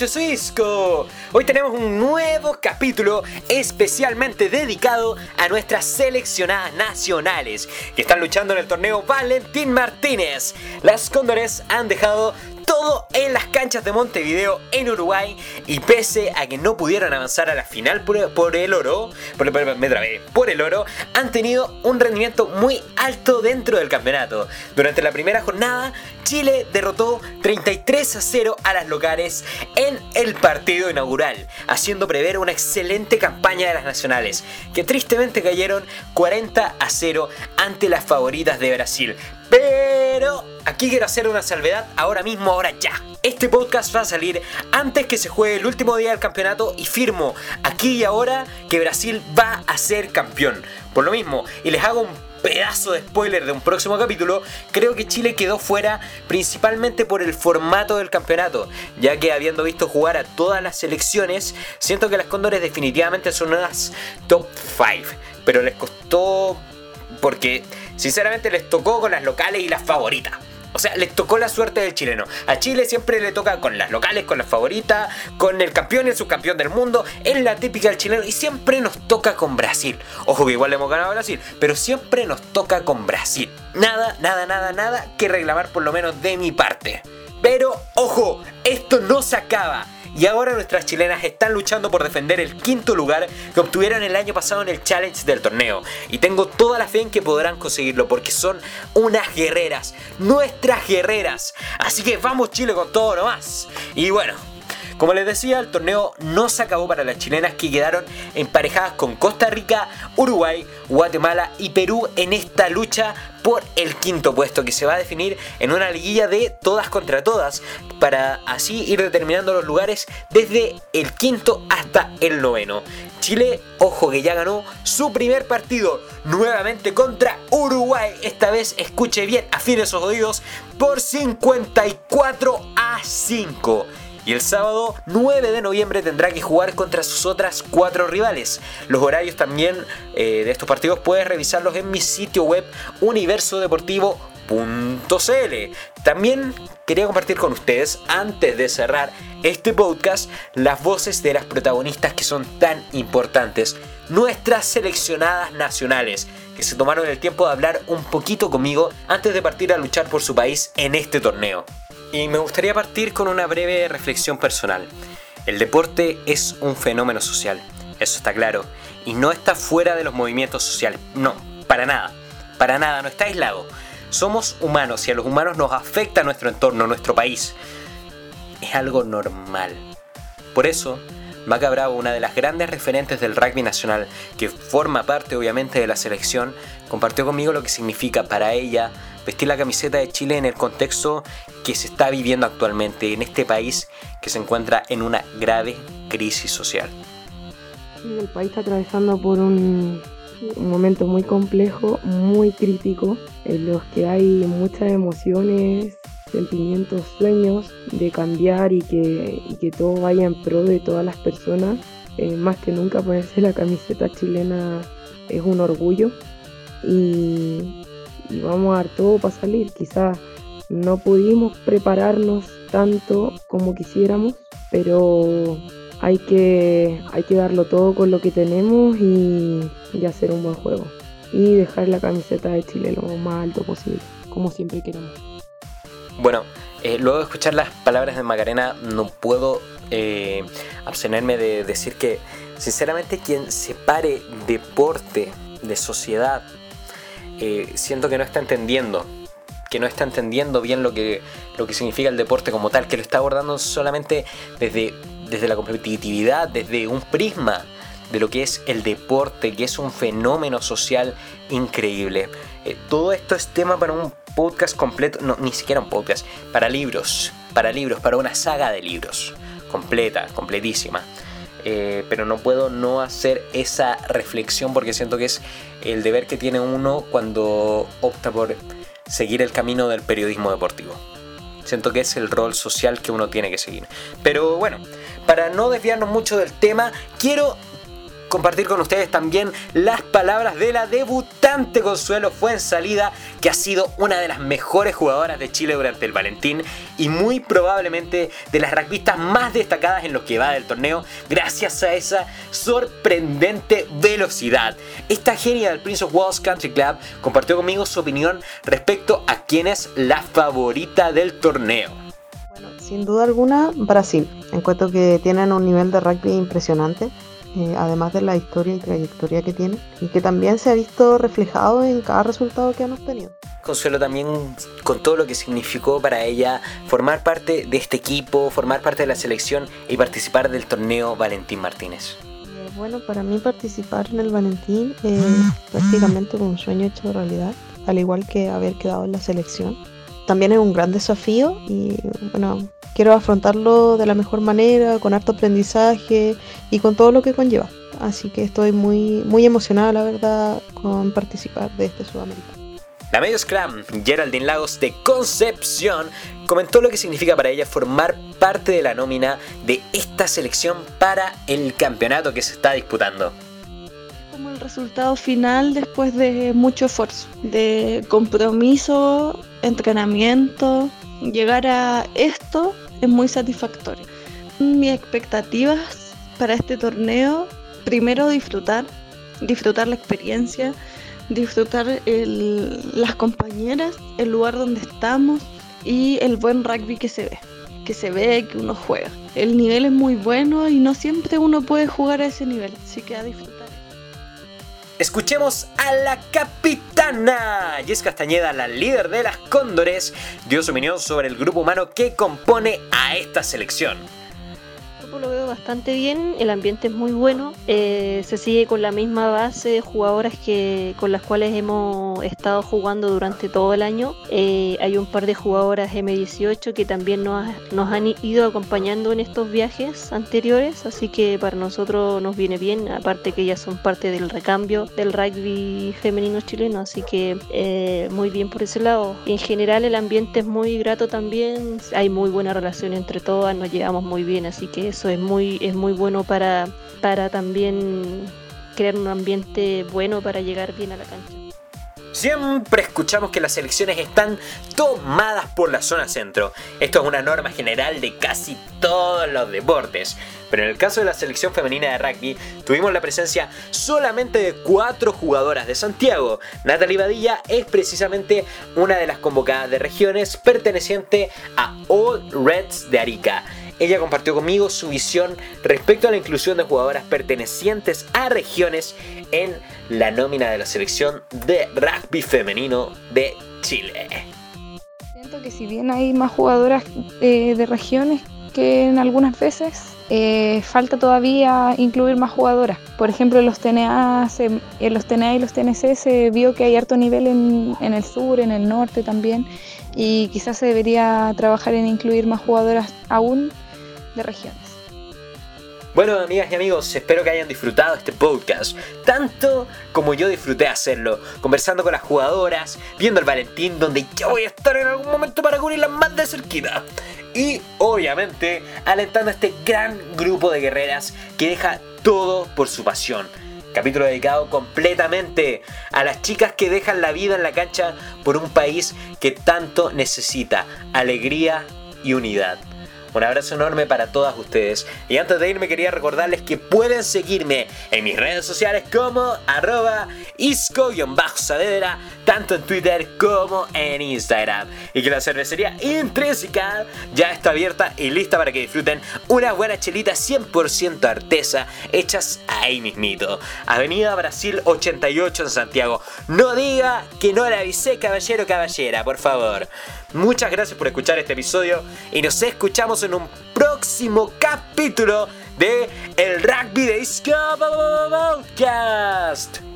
yo soy Isco. Hoy tenemos un nuevo capítulo especialmente dedicado a nuestras seleccionadas nacionales que están luchando en el torneo Valentín Martínez. Las Cóndores han dejado todo en las canchas de Montevideo en Uruguay y pese a que no pudieron avanzar a la final por, el oro, por, me trabé, por el oro, han tenido un rendimiento muy alto dentro del campeonato. Durante la primera jornada, Chile derrotó 33 a 0 a las locales en el partido inaugural, haciendo prever una excelente campaña de las nacionales, que tristemente cayeron 40 a 0 ante las favoritas de Brasil. Pero aquí quiero hacer una salvedad ahora mismo, ahora ya. Este podcast va a salir antes que se juegue el último día del campeonato y firmo aquí y ahora que Brasil va a ser campeón. Por lo mismo, y les hago un pedazo de spoiler de un próximo capítulo, creo que Chile quedó fuera principalmente por el formato del campeonato, ya que habiendo visto jugar a todas las selecciones, siento que las Cóndores definitivamente son unas top 5, pero les costó porque sinceramente les tocó con las locales y las favoritas. O sea, les tocó la suerte del chileno. A Chile siempre le toca con las locales, con las favoritas, con el campeón y el subcampeón del mundo. Es la típica del chileno y siempre nos toca con Brasil. Ojo que igual le hemos ganado a Brasil, pero siempre nos toca con Brasil. Nada, nada, nada, nada que reclamar por lo menos de mi parte. Pero, ojo, esto no se acaba y ahora nuestras chilenas están luchando por defender el quinto lugar que obtuvieron el año pasado en el challenge del torneo. Y tengo toda la fe en que podrán conseguirlo porque son unas guerreras, nuestras guerreras. Así que vamos Chile con todo nomás. Y bueno, como les decía, el torneo no se acabó para las chilenas que quedaron emparejadas con Costa Rica, Uruguay, Guatemala y Perú en esta lucha por el quinto puesto que se va a definir en una liguilla de todas contra todas para así ir determinando los lugares desde el quinto hasta el noveno. Chile, ojo que ya ganó su primer partido nuevamente contra Uruguay. Esta vez escuche bien, afine sus oídos por 54 a 5 y el sábado 9 de noviembre tendrá que jugar contra sus otras cuatro rivales. Los horarios también eh, de estos partidos puedes revisarlos en mi sitio web universodeportivo.cl. También quería compartir con ustedes, antes de cerrar este podcast, las voces de las protagonistas que son tan importantes, nuestras seleccionadas nacionales, que se tomaron el tiempo de hablar un poquito conmigo antes de partir a luchar por su país en este torneo. Y me gustaría partir con una breve reflexión personal. El deporte es un fenómeno social, eso está claro, y no está fuera de los movimientos sociales, no, para nada, para nada, no está aislado. Somos humanos y a los humanos nos afecta nuestro entorno, nuestro país. Es algo normal. Por eso, Maca Bravo, una de las grandes referentes del rugby nacional, que forma parte obviamente de la selección, compartió conmigo lo que significa para ella vestir la camiseta de Chile en el contexto que se está viviendo actualmente en este país que se encuentra en una grave crisis social. El país está atravesando por un, momento muy complejo, muy crítico, en los que hay muchas emociones, sentimientos, sueños de cambiar y que, que todo vaya en pro de todas las personas. Eh, más que nunca ponerse la camiseta chilena es un orgullo y, y vamos a dar todo para salir. Quizás no pudimos prepararnos tanto como quisiéramos, pero hay que, hay que darlo todo con lo que tenemos y, hacer un buen juego. Y dejar la camiseta de Chile lo más alto posible, como siempre queremos. Bueno, eh, luego de escuchar las palabras de Macarena, no puedo eh, abstenerme de decir que, sinceramente, quien separe deporte de sociedad eh, siento que no está entendiendo, que no está entendiendo bien lo que, lo que significa el deporte como tal, que lo está abordando solamente desde, desde la competitividad, desde un prisma de lo que es el deporte, que es un fenómeno social increíble. Eh, todo esto es tema para un podcast completo, no, ni siquiera un podcast, para libros, para libros, para una saga de libros, completa, completísima. Eh, pero no puedo no hacer esa reflexión porque siento que es el deber que tiene uno cuando opta por seguir el camino del periodismo deportivo. Siento que es el rol social que uno tiene que seguir. Pero bueno, para no desviarnos mucho del tema, quiero compartir con ustedes también las palabras de la debutante Consuelo Fuensalida, que ha sido una de las mejores jugadoras de Chile durante el Valentín y muy probablemente de las rugbyistas más destacadas en lo que va del torneo, gracias a esa sorprendente velocidad. Esta genia del Prince of Wales Country Club compartió conmigo su opinión respecto a quién es la favorita del torneo. Sin duda alguna, Brasil. Encuentro que tienen un nivel de rugby impresionante. Eh, además de la historia y trayectoria que tiene, y que también se ha visto reflejado en cada resultado que han obtenido. Consuelo también con todo lo que significó para ella formar parte de este equipo, formar parte de la selección y participar del torneo Valentín Martínez. Eh, bueno, para mí participar en el Valentín es prácticamente un sueño hecho realidad, al igual que haber quedado en la selección. También es un gran desafío y bueno, quiero afrontarlo de la mejor manera, con harto aprendizaje y con todo lo que conlleva. Así que estoy muy, muy emocionada, la verdad, con participar de este Sudamericano. La medio scrum, Geraldine Lagos de Concepción, comentó lo que significa para ella formar parte de la nómina de esta selección para el campeonato que se está disputando. Como el resultado final después de mucho esfuerzo, de compromiso, entrenamiento, llegar a esto es muy satisfactorio. Mis expectativas para este torneo, primero disfrutar, disfrutar la experiencia, disfrutar las compañeras, el lugar donde estamos y el buen rugby que se ve, que se ve que uno juega. El nivel es muy bueno y no siempre uno puede jugar a ese nivel, así que a disfrutar. Escuchemos a la capitana. Jess Castañeda, la líder de las Cóndores, dio su opinión sobre el grupo humano que compone a esta selección bastante bien, el ambiente es muy bueno, eh, se sigue con la misma base de jugadoras que con las cuales hemos estado jugando durante todo el año. Eh, hay un par de jugadoras M18 que también nos, nos han ido acompañando en estos viajes anteriores, así que para nosotros nos viene bien, aparte que ellas son parte del recambio del rugby femenino chileno, así que eh, muy bien por ese lado. En general el ambiente es muy grato también, hay muy buena relación entre todas, nos llevamos muy bien, así que eso es muy, es muy bueno para, para también crear un ambiente bueno para llegar bien a la cancha. Siempre escuchamos que las elecciones están tomadas por la zona centro. Esto es una norma general de casi todos los deportes. Pero en el caso de la selección femenina de rugby, tuvimos la presencia solamente de cuatro jugadoras de Santiago. Natalie Badilla es precisamente una de las convocadas de regiones perteneciente a All Reds de Arica. Ella compartió conmigo su visión respecto a la inclusión de jugadoras pertenecientes a regiones en la nómina de la selección de rugby femenino de Chile. Siento que si bien hay más jugadoras eh, de regiones que en algunas veces, eh, falta todavía incluir más jugadoras. Por ejemplo, en los TNA, en los TNA y los TNC se vio que hay harto nivel en, en el sur, en el norte también, y quizás se debería trabajar en incluir más jugadoras aún de regiones. Bueno, amigas y amigos, espero que hayan disfrutado este podcast, tanto como yo disfruté hacerlo, conversando con las jugadoras, viendo el Valentín, donde yo voy a estar en algún momento para cubrirlas más de cerquita. Y obviamente, alentando a este gran grupo de guerreras que deja todo por su pasión. Capítulo dedicado completamente a las chicas que dejan la vida en la cancha por un país que tanto necesita alegría y unidad. Un abrazo enorme para todas ustedes. Y antes de irme quería recordarles que pueden seguirme en mis redes sociales como arroba isco-saavedra, tanto en Twitter como en Instagram. Y que la cervecería intrínseca ya está abierta y lista para que disfruten una buena chelita 100% artesa hechas ahí mismito. Avenida Brasil 88 en Santiago. No diga que no le avisé caballero caballera, por favor. Muchas gracias por escuchar este episodio y nos escuchamos en un próximo capítulo de El Rugby de Podcast.